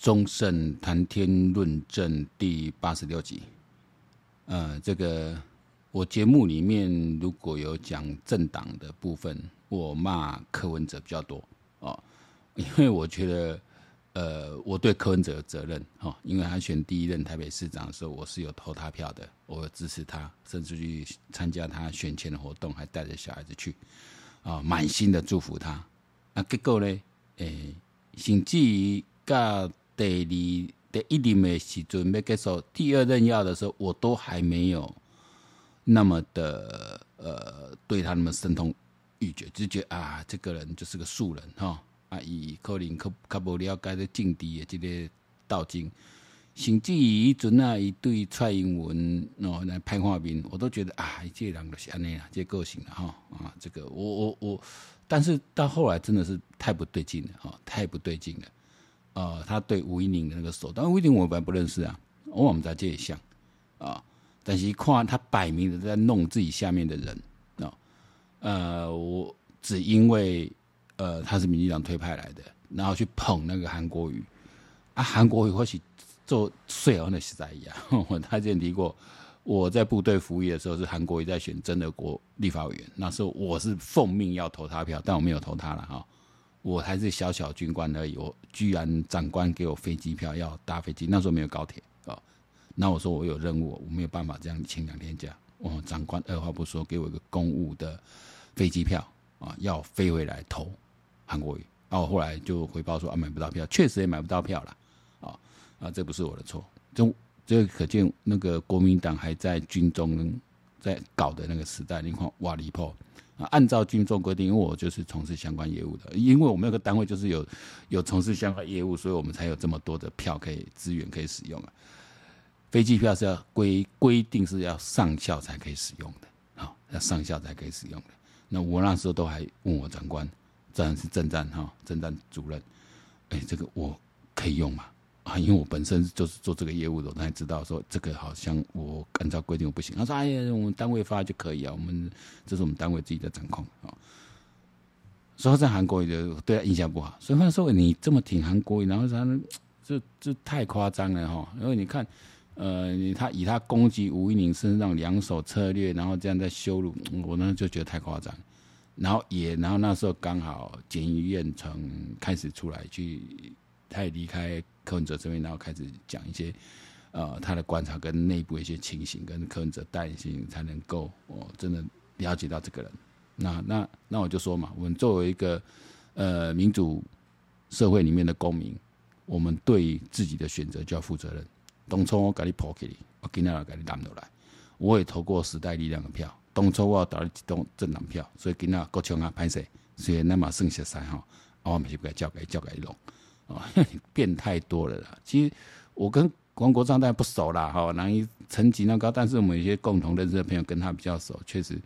忠胜谈天论证第八十六集。呃，这个我节目里面如果有讲政党的部分，我骂柯文哲比较多哦，因为我觉得，呃，我对柯文哲有责任哦，因为他选第一任台北市长的时候，我是有投他票的，我有支持他，甚至去参加他选前的活动，还带着小孩子去，啊，满心的祝福他。啊，结果呢，诶、欸，甚至于到第二第一任的时准备结束，第二任要的时候，我都还没有那么的呃，对他那么深痛欲绝，就觉啊，这个人就是个素人哈。啊，伊可能可较无了解咧政治的这个道经，甚至于迄阵啊，伊对蔡英文哦来拍画面，我都觉得啊，这个人就是安尼啦，这个性啦哈啊，这个我我我，但是到后来真的是太不对劲了哈，太不对劲了。呃，他对吴一宁的那个手段，吴一宁我本来不认识啊，我们在这里想啊，但是一看他摆明的在弄自己下面的人啊，呃，我只因为。呃，他是民进党推派来的，然后去捧那个韩国瑜啊，韩国瑜或许做最好的时代一样。我他之前提过，我在部队服役的时候是韩国瑜在选真的国立法委员，那时候我是奉命要投他票，但我没有投他了哈，我还是小小军官而已，我居然长官给我飞机票要搭飞机，那时候没有高铁啊，那我说我有任务，我没有办法这样请两天假，哦，长官二话不说给我一个公务的飞机票啊，要飞回来投。韩国瑜，然后后来就回报说啊，买不到票，确实也买不到票了，啊啊，这不是我的错，这这可见那个国民党还在军中在搞的那个时代，你看哇离谱！按照军中规定，因为我就是从事相关业务的，因为我们那个单位就是有有从事相关业务，所以我们才有这么多的票可以资源可以使用啊。飞机票是要规规定是要上校才可以使用的，好，要上校才可以使用的。那我那时候都还问我长官。当然是政战哈，政战主任，哎、这个我可以用吗？啊，因为我本身就是做这个业务的，我才知道说这个好像我按照规定我不行。他说：“哎呀，我们单位发就可以啊，我们这是我们单位自己的掌控啊。”所以在韩国瑜对他印象不好，所以他说：“你这么挺韩国瑜，然后他这这太夸张了哈。”因为你看，呃，他以他攻击吴一宁身上两手策略，然后这样在羞辱我呢，就觉得太夸张。然后也，然后那时候刚好检察院从开始出来去，他也离开柯文哲这边，然后开始讲一些，呃，他的观察跟内部一些情形，跟柯文哲担心，才能够哦，真的了解到这个人。那那那我就说嘛，我们作为一个呃民主社会里面的公民，我们对自己的选择就要负责任。当初我给你抛弃你，我今天要给你揽回来，我也投过时代力量的票。当初我要打了几栋政党票，所以今仔国强啊拍摄，所以那么剩下三号，我们就给交给交给弄 变太多了啦。其实我跟王国昌当然不熟啦，哈，难以层级那高，但是我们有些共同认识的朋友跟他比较熟，确实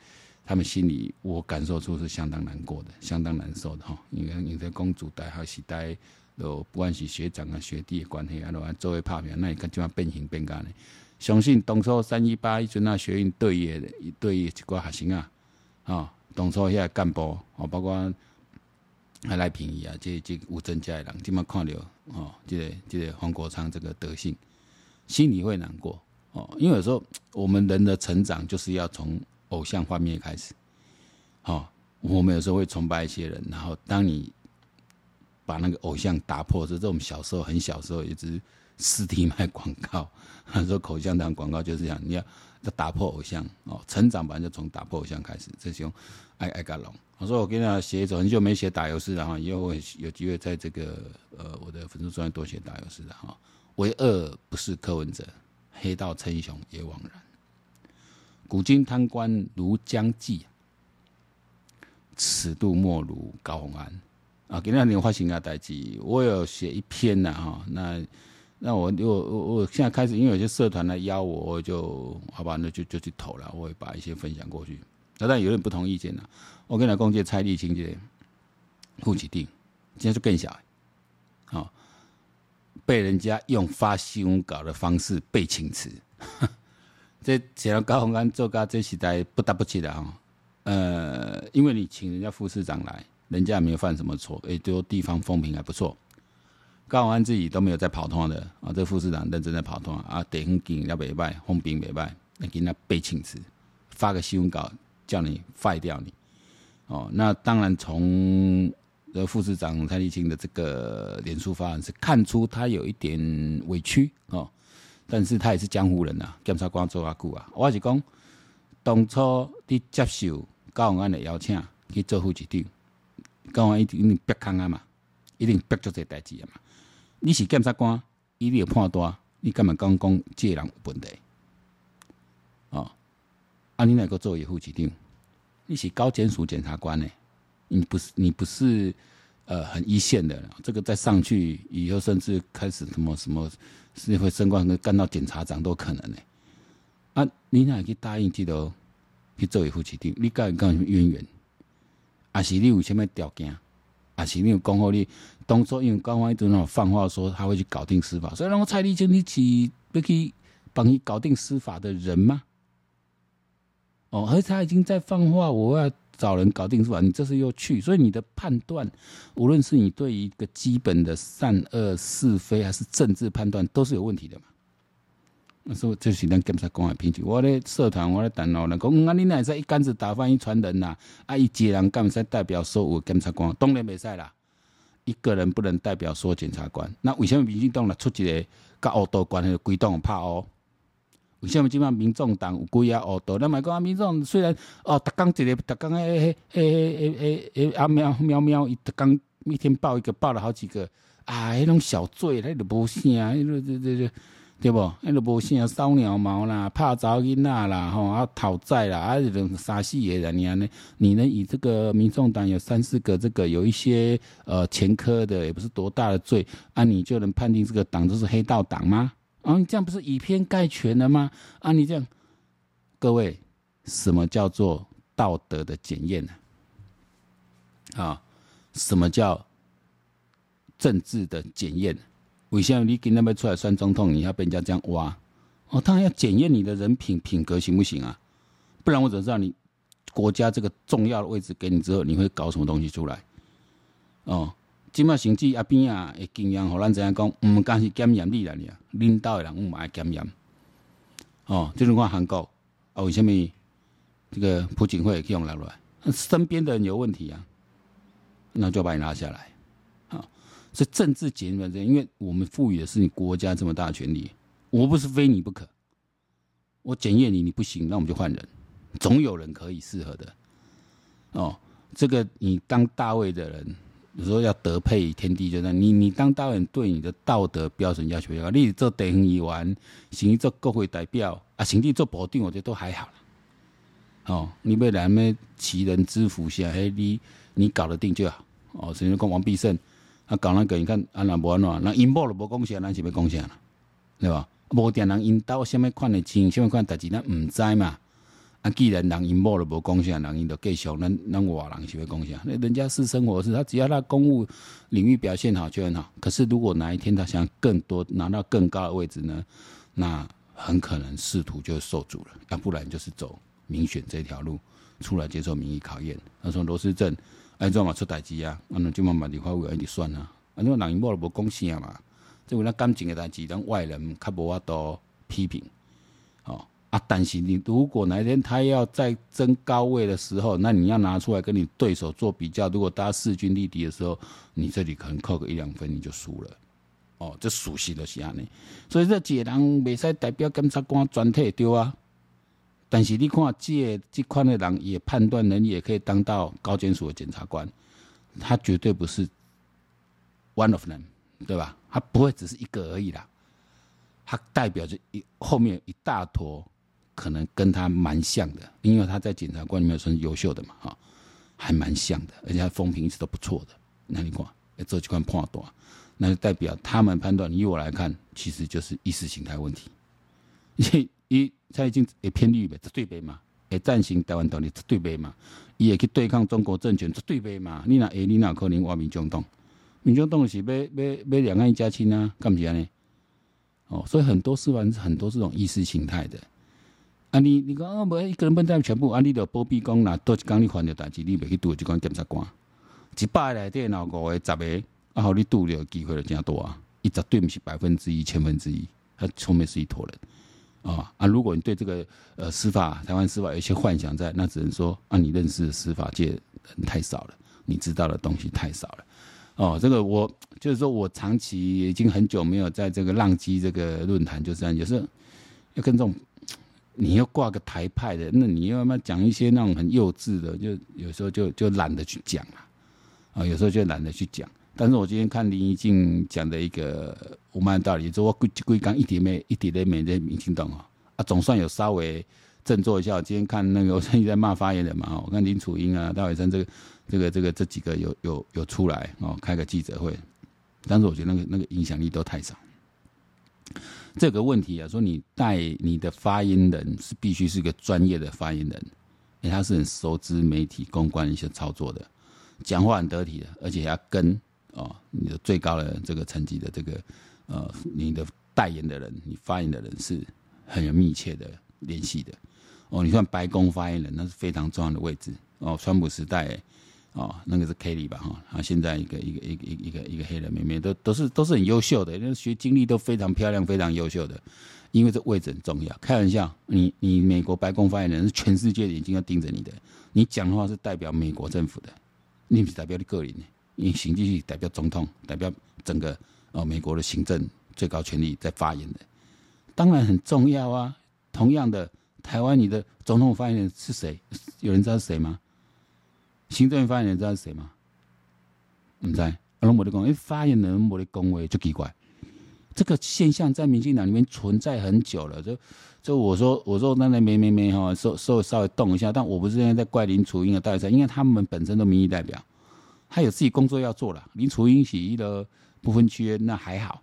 他们心里我感受出是相当难过的，相当难受的哈。因为你在公主带还是带，都不管是学长啊学弟的关系啊，都作为拍片，那你看怎样变形变干呢？相信当初三一八一阵啊，学院对野对一寡学生啊，啊，当初遐干部哦，包括还赖品妤啊，这这吴增嘉的人，今麦看到哦，这个这个黄国昌这个德性，心里会难过哦，因为有时候我们人的成长就是要从偶像方面开始，哦，我们有时候会崇拜一些人，然后当你把那个偶像打破，是这种小时候很小时候一直。实体卖广告，他 说口香糖广告就是这样，你要要打破偶像哦，成长本来就从打破偶像开始。这种爱爱嘎龙，我说我跟他写一首，很久没写打油诗了哈，以后我有机会在这个呃我的粉丝专多写打油诗的哈。为恶不是柯文哲，黑道称雄也枉然。古今贪官如将计，此度莫如高虹安啊。今天你发行啊代志，我有写一篇呐哈那。那我我我我现在开始，因为有些社团来邀我，我就好吧，那就就去投了。我会把一些分享过去。那但有点不同意见了。我跟你讲，这蔡立青这户籍地，现在就更小，好、哦，被人家用发新闻稿的方式被请辞。这写到高虹安做咖这时代不得不起的啊。呃，因为你请人家副市长来，人家也没有犯什么错，也就地方风评还不错。高虹安自己都没有在跑通的啊，这个副市长认真在跑通啊，地方经营要袂歹，风评袂歹，那给他背请辞，发个新闻稿叫你废掉你。哦，那当然从呃副市长蔡立青的这个脸书发文是看出他有一点委屈哦，但是他也是江湖人呐、啊，检察官做阿久啊，我是讲当初你接受高虹安的邀请去做副局长，高虹安一定一定憋坑啊嘛，一定逼做这代志啊嘛，你是检察官，一定要判断，你干嘛讲讲这个人有问题？哦，啊你哪个做副局长？你是高检署检察官呢？你不是你不是呃很一线的，这个再上去以后，甚至开始什么什么，是会升官，干到检察长都可能呢。啊，你哪去答应这个去做为副局长？你跟人讲什么渊源？啊，是你有什么条件？啊，是你有讲好你当初因为高虹安一直那种放话说他会去搞定司法，所以让我蔡立青你去要去帮你搞定司法的人吗？哦，而且他已经在放话，我要找人搞定是吧？你这次又去，所以你的判断，无论是你对一个基本的善恶是非，还是政治判断，都是有问题的嘛。那说这是咱检察官的品质。我咧社团，我的电脑人讲，啊，你哪在一竿子打翻一船人呐？啊，伊一个人干使代表所有检察官，当然袂使啦。一个人不能代表所有检察官。那为什么民进党来出一个跟黑道关系的鬼党拍哦？为什么今嘛民众党有几啊恶道？咱嘛讲啊，民众虽然哦，逐工一个，逐工诶诶诶诶诶诶啊喵喵喵，伊逐工每天报一个，报了好几个啊，迄种小罪，迄都无啥，迄个这这这对不？迄都无啥，烧鸟毛啦，拍查囡仔啦，吼啊讨债啦，啊这种三四个人你呢？你能以这个民众党有三四个这个有一些呃前科的，也不是多大的罪，啊你就能判定这个党就是黑道党吗？啊，你这样不是以偏概全了吗？啊，你这样，各位，什么叫做道德的检验呢？啊，什么叫政治的检验？为什么你今天要出来选总统，你要被人家这样挖？哦，当然要检验你的人品品格行不行啊？不然我怎么知道你国家这个重要的位置给你之后，你会搞什么东西出来？哦。即马甚至阿边啊，会经验，互咱知影讲，毋敢是检验你啦，你啊，领导的人毋爱检验。哦，就如看韩国啊，为什么这个朴槿惠去用来来？身边的人有问题啊，那就把你拉下来。是、政治检验，因为我们赋予的是你国家这么大的权力，我不是非你不可。我检验你，你不行，那我们就换人，总有人可以适合的。哦，这个你当大卫的人。有时候要德配天地，就那你你当大人对你的道德标准要求要高。你做地方议员，甚至做国会代表啊，甚至做部长，我觉得都还好。哦，你要来咩奇人之福下，嘿，你你搞得定就好。哦，甚至讲王必胜，啊搞那个，你看安那无安怎，那因某都无贡献，咱是要贡献啦，对吧？无定人因兜什么款的钱，什么款代志，咱毋知嘛。啊，既然人因某都无贡献，人因就继续，咱咱外人是要贡献。那人家私生活是他只要他公务领域表现好就很好。可是如果哪一天他想更多拿到更高的位置呢？那很可能仕途就受阻了。要不然就是走民选这条路出来接受民意考验。他说罗斯镇安怎嘛出代志啊？安，那就慢慢立法委员就算了。啊，因为人因某都无讲啥嘛，这为咱感情的代志，咱外人较无法度批评。哦。啊！但是你如果哪一天他要再争高位的时候，那你要拿出来跟你对手做比较。如果大家势均力敌的时候，你这里可能扣个一两分你就输了。哦，这属实的是安尼。所以这几个人未使代表检察官全体对啊。但是你看这这款的人也判断能力也可以当到高检署的检察官，他绝对不是 one of them，对吧？他不会只是一个而已啦，他代表着一后面一大坨。可能跟他蛮像的，因为他在检察官里面算是优秀的嘛，哈，还蛮像的，而且他风评一直都不错的。那你看，这几款判断，那就代表他们判断，以我来看，其实就是意识形态问题。一他已经会偏绿呗，这对呗嘛？会赞成台湾独立，这对呗嘛？伊会去对抗中国政权，这对呗嘛？你那诶，你那可能挖民众党，民众党是要要要两岸一家亲啊？干不起来呢？哦，所以很多是吧？很多这种意识形态的。啊你，你你讲啊，无一个人分担全部，啊你着保庇讲，若多一工你犯着代志，你袂去拄着即款检察官，一百个内底若五个、十个，啊，好，你度的机会就加多啊，一绝对不是百分之一、千分之一，他后面是一坨人。啊啊！如果你对这个呃司法台湾司法有一些幻想在，那只能说啊，你认识的司法界人太少了，你知道的东西太少了。哦，这个我就是说我长期已经很久没有在这个浪迹这个论坛，就是有时候要跟 这种你要挂个台派的，那你要么讲一些那种很幼稚的，就有时候就就懒得去讲了啊，有时候就懒得去讲。但是我今天看林怡静讲的一个无蛮道理，说我归归刚一点没一点都没在民进党啊，啊总算有稍微振作一下。我今天看那个 我最近在骂发言人嘛，我看林楚英啊、戴伟生这个这个这个这几个有有有出来哦，开个记者会，但是我觉得那个那个影响力都太少。这个问题啊，说你带你的发言人是必须是个专业的发言人，因为他是很熟知媒体公关一些操作的，讲话很得体的，而且要跟。哦，你的最高的这个层级的这个，呃，你的代言的人，你发言的人是很有密切的联系的。哦，你算白宫发言人，那是非常重要的位置。哦，川普时代，哦，那个是 Kelly 吧？哈，啊，现在一个一个一个一个一个黑人妹妹，都都是都是很优秀的，那学经历都非常漂亮，非常优秀的。因为这位置很重要。开玩笑，你你美国白宫发言人是全世界的眼睛要盯着你的，你讲的话是代表美国政府的，你不是代表你个人的。因行政代表总统，代表整个哦美国的行政最高权力在发言的，当然很重要啊。同样的，台湾你的总统发言人是谁？有人知道是谁吗？行政发言人知道是谁吗？不知道。阿龙没得讲，因为发言人没得恭维就奇怪。这个现象在民进党里面存在很久了。就就我说我说那那没没没哈，稍稍稍微动一下，但我不是现在在怪林楚英的代表，因为他们本身都民意代表。他有自己工作要做了，林楚英洗衣的不分区那还好，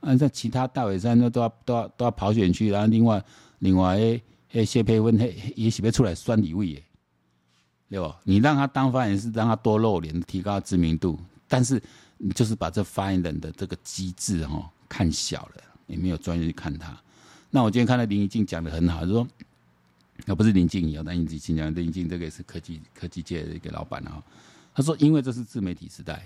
按照其他大尾山那都要都要都要跑选区，然后另外另外诶诶谢佩芬嘿也许不出来酸李位耶，对吧？你让他当发言人是让他多露脸，提高知名度，但是你就是把这发言人的这个机制哈看小了，也没有专业去看他。那我今天看到林怡静讲的很好，就说那不是林静仪，但林宜静讲林怡静这个也是科技科技界的一个老板啊。他说：“因为这是自媒体时代，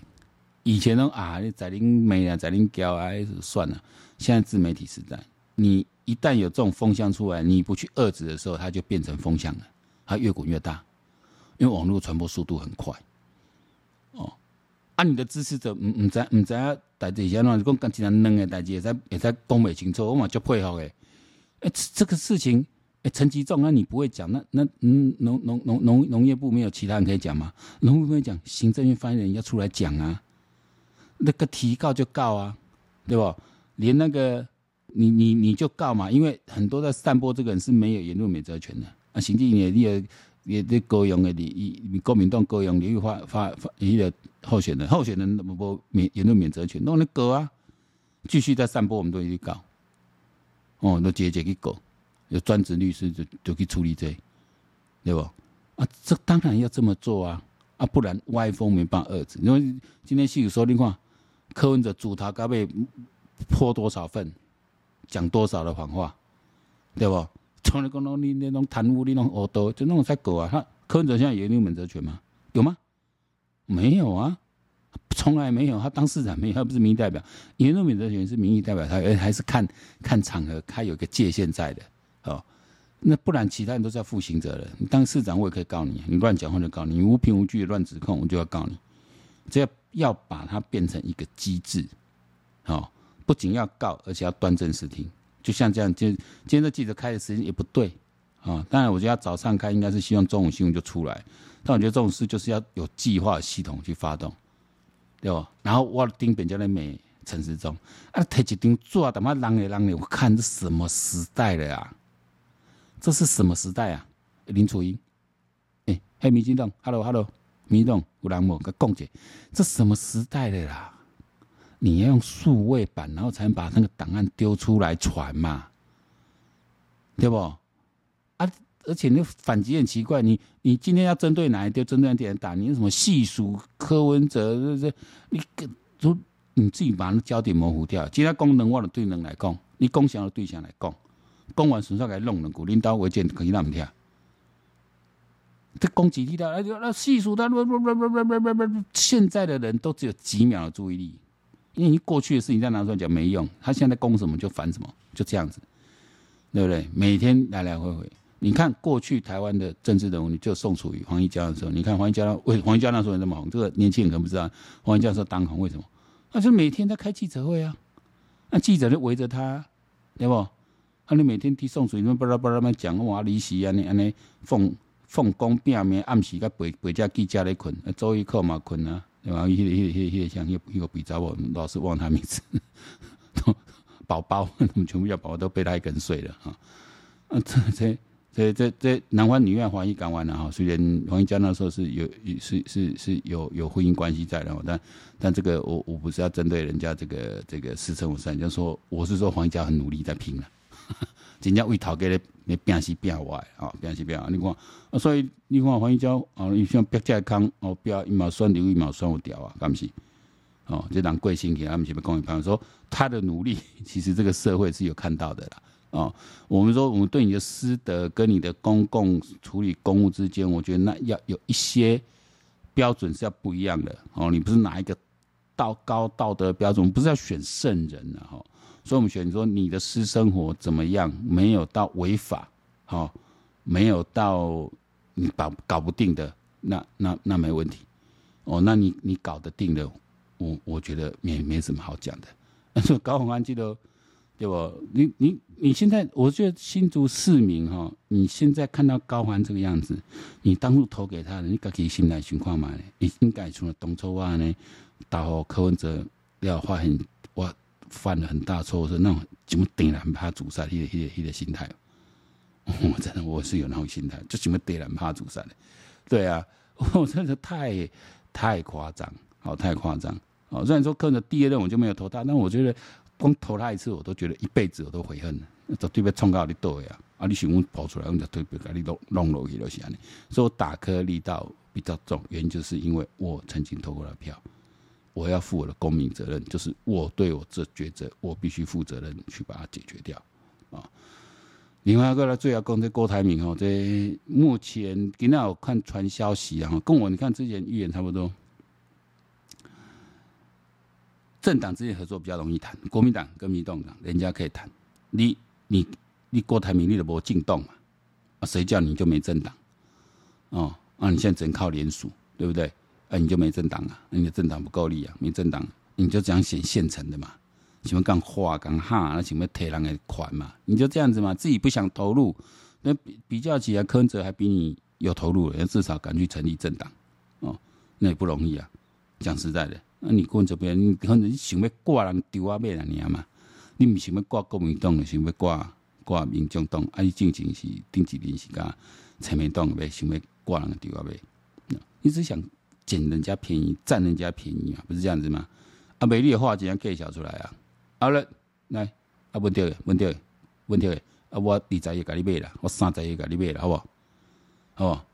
以前呢啊，你在林美啊，在林娇啊，算了。现在自媒体时代，你一旦有这种风向出来，你不去遏制的时候，它就变成风向了，它越滚越大。因为网络传播速度很快。哦，啊，你的支持者，唔唔知唔知啊，代志先乱讲，讲起来嫩的代志，也在也在讲不清楚，我嘛就配合诶。哎，这个事情。”哎，陈吉仲，那你不会讲？那那嗯，农农农农农业部没有其他人可以讲吗？农业部没有讲，行政院发言人要出来讲啊。那个提告就告啊，对吧？连那个你你你就告嘛，因为很多在散播这个人是没有言论免责权的啊。行政院也也也高用的，你你国民党高用，你又发发发一个候选人，候选人那么不免言论免责权，那你告啊，继续在散播，我们都一直告。哦，那直接去告。有专职律师就就去处理这，对不？啊，这当然要这么做啊！啊，不然歪风没办法遏制。因为今天戏说，你看柯文哲主他该被泼多少粪，讲多少的谎话，对不？从来讲你那种贪污，你那种恶多，就那种在狗啊！他柯文哲现在有言论免责权吗？有吗？没有啊，从来没有。他当市长没有，他不是民意代表。言论免责权是民意代表，他还是看看场合，他有个界限在的。哦，那不然其他人都是要负刑责的。你当市长，我也可以告你，你乱讲话就告你，你无凭无据乱指控，我就要告你。这要要把它变成一个机制，哦，不仅要告，而且要端正视听。就像这样，今今天这记者开的时间也不对啊、当然，我觉得早上开应该是希望中午新闻就出来，但我觉得这种事就是要有计划系统去发动，对吧？然后我盯本家的美陈时中啊，提一张纸，他妈让的让的，我看这什么时代了呀？这是什么时代啊？林楚英，哎，嘿，民进党，Hello，Hello，民进党，有人无？个共姐，这什么时代的啦？你要用数位版，然后才能把那个档案丢出来传嘛，对不？啊，而且那反击很奇怪，你你今天要针对哪一条，针对哪点打？你什么细数柯文哲，这这，你个都你自己把那焦点模糊掉。其他功能我的对人来讲，你共享的对象来讲。讲完顺便给弄了，古领导违建可以让我们听。这攻击力大，那那细数他，不不不不不不不，现在的人都只有几秒的注意力，因为过去的事情再拿出来讲没用，他现在攻什么就反什么，就这样子，对不对？每天来来回回，你看过去台湾的政治人物，你就宋楚瑜、黄义交的时候，你看黄义交为黄义交那时候那么红，这个年轻人可能不知道，黄义交那时候当红为什么？那就每天在开记者会啊，那记者就围着他，对不？啊，你每天听宋楚瑜那巴拉巴拉那讲话，李喜啊，你安尼奉奉公拼命，暗时甲陪陪家记者咧困，周一课嘛困啊，对吧？迄个、迄个、迄个像一个一个比较，我老是忘他名字，宝宝，我们全部叫宝宝都被他一根睡了啊！啊，这这。这这这男欢女愿，华谊港湾了哈。虽然黄奕家那时候是有是是是有有婚姻关系在的，但但这个我我不是要针对人家这个这个私生活，人家说我是说黄奕家很努力在拼了，真正为讨给你变西变歪啊，变西变歪。你看啊，所以你看黄义家啊，你像别家康哦，不要一毛酸流一毛酸我掉啊，干不是？哦，这人贵心给他们前面公益朋友说他的努力，其实这个社会是有看到的啦。哦，我们说，我们对你的私德跟你的公共处理公务之间，我觉得那要有一些标准是要不一样的。哦，你不是拿一个道高道德标准，不是要选圣人的哈。所以，我们选说你的私生活怎么样，没有到违法，好，没有到你搞搞不定的，那那那没问题。哦，那你你搞得定的，我我觉得没没什么好讲的。但是高宏安记得。对不？你你你现在，我觉得新竹市民哈，你现在看到高虹这个样子，你当初投给他的，你自己心内情况嘛？你应该从了当初啊呢，打后柯文哲要发现我犯了很大错误，是那种怎么点燃怕阻塞，迄个迄个迄个心态，我真的我是有那种心态，就怎么点燃怕阻塞的，对啊，我真的太太夸张，好太夸张，好虽然说柯文哲第二任我就没有投他，但我觉得。光投他一次，我都觉得一辈子我都悔恨了。绝对要冲到你倒呀！啊，你想我跑出来，我就特别把你弄弄落去就是安尼。所以我打颗力道比较重，原因就是因为我曾经投过了票，我要负我的公民责任，就是我对我这抉择，我必须负责任去把它解决掉啊。另外一个呢，最要讲这郭台铭哦，这目前今天我看传消息啊，跟我你看之前预言差不多。政党之间合作比较容易谈，国民党跟民众党人家可以谈，你你你郭台铭你都没进动嘛，啊谁叫你就没政党，哦啊你现在只能靠联署，对不对？啊你就没政党啊，你的政党不够力啊，没政党你就这样选现成的嘛，什么干花干哈，那什么贴人的款嘛，你就这样子嘛，自己不想投入，那比比较起来，柯文哲还比你有投入，人至少敢去成立政党，哦那也不容易啊，讲实在的。那、啊、你过这边，你可能想要挂人丢啊咩啦你嘛？你唔想要挂国民党，想要挂挂民众党，啊，你正经是丁志霖是甲陈明党呗，想要挂人丢啊咩？你只想捡人家便宜，占人家便宜啊，不是这样子吗？啊，美丽的话怎样介绍出来啊？好了，来，啊，问题问题问题，啊，我二十亿给你买了，我三十亿给你买了，好不好？好不好？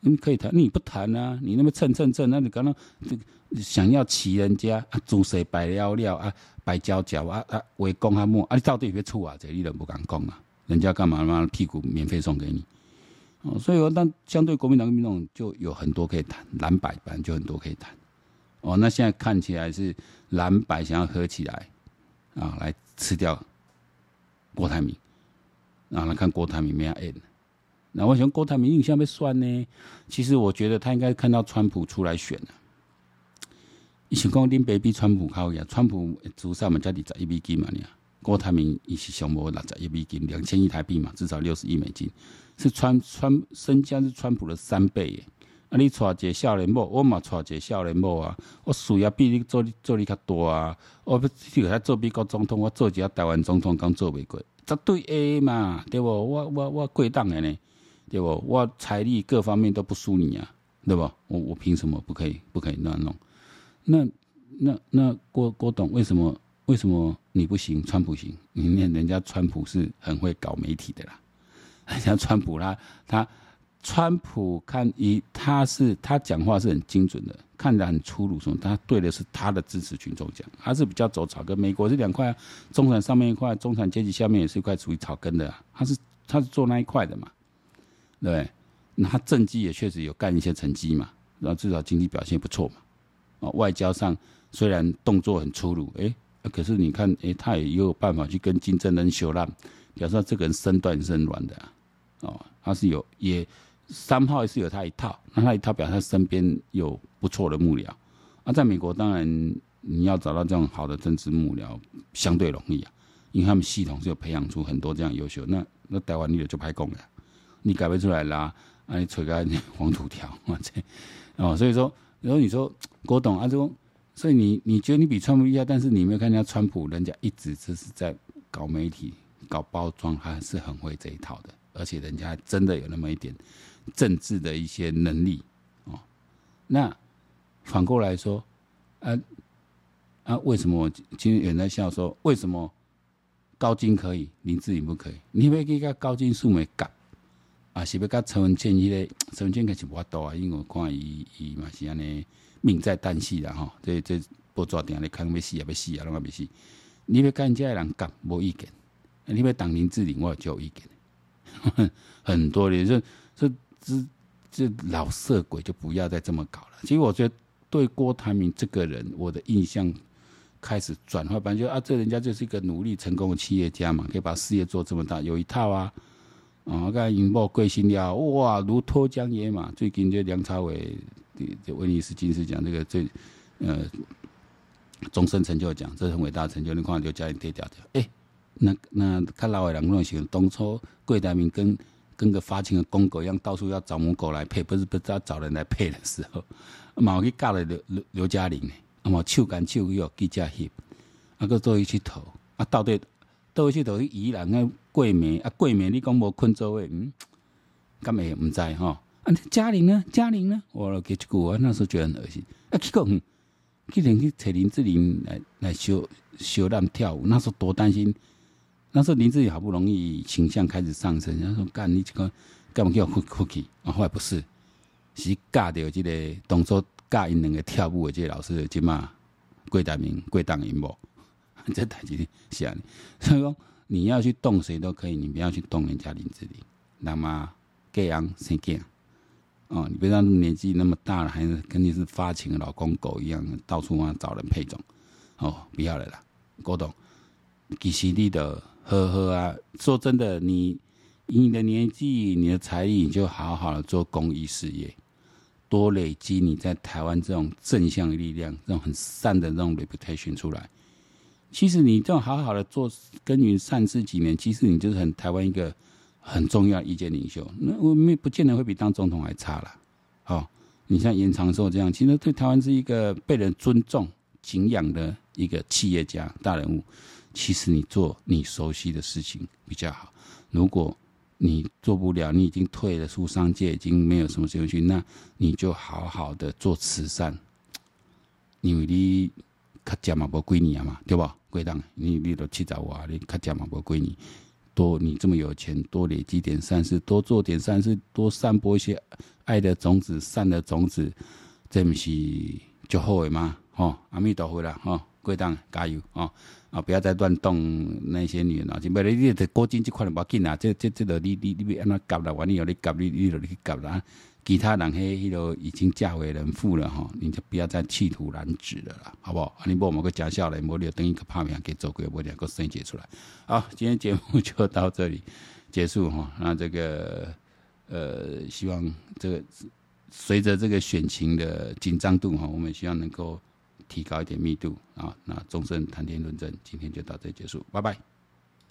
你可以谈，你不谈啊？你那么蹭蹭蹭，那你刚刚想要骑人家啊？猪水白了了啊，白交交啊啊，围攻他木啊？你到底有没有处啊？这你都不敢讲啊？人家干嘛嘛？屁股免费送给你哦。所以说，那相对国民党跟民众就有很多可以谈，蓝白本来就很多可以谈哦。那现在看起来是蓝白想要合起来啊，来吃掉郭台铭，然后来看郭台铭没有 end。那我想郭台铭印象被算呢？其实我觉得他应该看到川普出来选了。以前讲林北比川普靠呀，川普主上嘛加二十一美金嘛，你啊，郭台铭一起想谋六十一美金，两千亿台币嘛，至少六十亿美金，是川川身价是川普的三倍耶。啊，你娶一个少年某，我嘛娶一个少年某啊，我事业比你做做你较大啊，我不去给他做美国总统，我做一个台湾总统刚做未过，绝对 A 嘛，对不？我我我贵档的呢。对不？我财力各方面都不输你啊，对吧？我我凭什么不可以不可以那样弄？那那那郭郭董为什么为什么你不行？川普行？你念人家川普是很会搞媒体的啦，人家川普他他川普看一他是他讲话是很精准的，看得很粗鲁，说他对的是他的支持群众讲，他是比较走草根。美国是两块，中产上面一块，中产阶级下面也是一块属于草根的，他是他是做那一块的嘛。对，那他政绩也确实有干一些成绩嘛，然后至少经济表现不错嘛，哦，外交上虽然动作很粗鲁，哎，可是你看，哎，他也有办法去跟金正恩修烂，表示这个人身段是很软的，哦，他是有也三号也是有他一套，那他一套表示他身边有不错的幕僚，啊，在美国当然你要找到这种好的政治幕僚相对容易啊，因为他们系统是有培养出很多这样优秀，那那台湾你就拍功了，你改不出来啦，啊，你扯个黄土条，我 这，哦，所以说，然后你说郭董啊，这所以你你觉得你比川普厉害，但是你没有看人家川普，人家一直就是在搞媒体、搞包装，还是很会这一套的，而且人家真的有那么一点政治的一些能力哦。那反过来说，啊啊，为什么我今天有人在笑说，为什么高金可以，林志颖不可以？你要给个高金素梅干啊？是不是跟陈文茜一个陈文茜可是无法度啊？因为我看伊伊嘛是安尼。命在旦夕啦吼，这这报纸顶咧看要死也要死啊，拢要死。你要跟这些人讲无意见，你要当林志玲，我就有意见。很多人说这这这老色鬼就不要再这么搞了。其实我觉得对郭台铭这个人，我的印象开始转换，反正就啊，这人家就是一个努力成功的企业家嘛，可以把事业做这么大，有一套啊。啊，我刚才引爆贵姓了，哇，如脱缰野马。最近这梁朝伟。这威尼斯金狮奖这个最呃终身成就奖，这是很伟大成就。你看，就家里贴条条，哎，那那看老外人弄喜欢当初桂台铭跟跟个发情的公狗一样，到处要找母狗来配，不是不知道找人来配的时候，嘛去嫁了刘刘嘉玲，啊嘛手牵手又记者翕，啊个做一去投，啊到底到去投去宜兰个桂梅，啊桂梅你讲无困做位，嗯，敢会唔知吼？嘉玲呢？嘉玲呢？我给这个，我那时候觉得很恶心。啊，结果去连去找林志玲来来修修烂跳舞，那时候多担心。那时候林志玲好不容易形象开始上升，那时候：“干你这个干嘛叫我 cookie？” 啊，后来不是，是尬掉这个动作尬因两个跳舞的这个老师，就骂郭台铭贵当阴谋。这台机是啊，所以说你要去动谁都可以，你不要去动人家林志玲。那么这样谁干？哦，你别让年纪那么大了，还是跟你是发情的老公狗一样，到处啊找人配种，哦，不要了啦，郭董，其实你的呵呵啊，说真的，你以你的年纪、你的财力，你就好好的做公益事业，多累积你在台湾这种正向力量，这种很善的这种 reputation 出来。其实你这种好好的做耕耘善事几年，其实你就是很台湾一个。很重要意见领袖，那我们不见得会比当总统还差了。哦，你像严长寿这样，其实对台湾是一个被人尊重、敬仰的一个企业家大人物。其实你做你熟悉的事情比较好。如果你做不了，你已经退了出商界，已经没有什么兴趣，那你就好好的做慈善。因为你卡家嘛不归你啊嘛，对吧？归档，你你都七十万，你卡家嘛不归你。多，你这么有钱，多累积点善事，多做点善事，多散播一些爱的种子、善的种子，这不是就好的吗？哦，阿弥陀佛啦，哦，贵党加油哦，啊，不要再乱动那些女人啊！就别你你这过境这块的不要紧啊，这这这个你你你要安怎夹啦，完你要你夹你你就你去夹啦。其他人嘿，迄个已经嫁为人妇了哈，你就不要再企图染指了啦，好不好？你把某个假笑来，某你等一个泡面给走过，我两个生解出来。好，今天节目就到这里结束哈。那这个呃，希望这个随着这个选情的紧张度哈，我们希望能够提高一点密度啊。那终身谈天论政，今天就到这里结束，拜拜。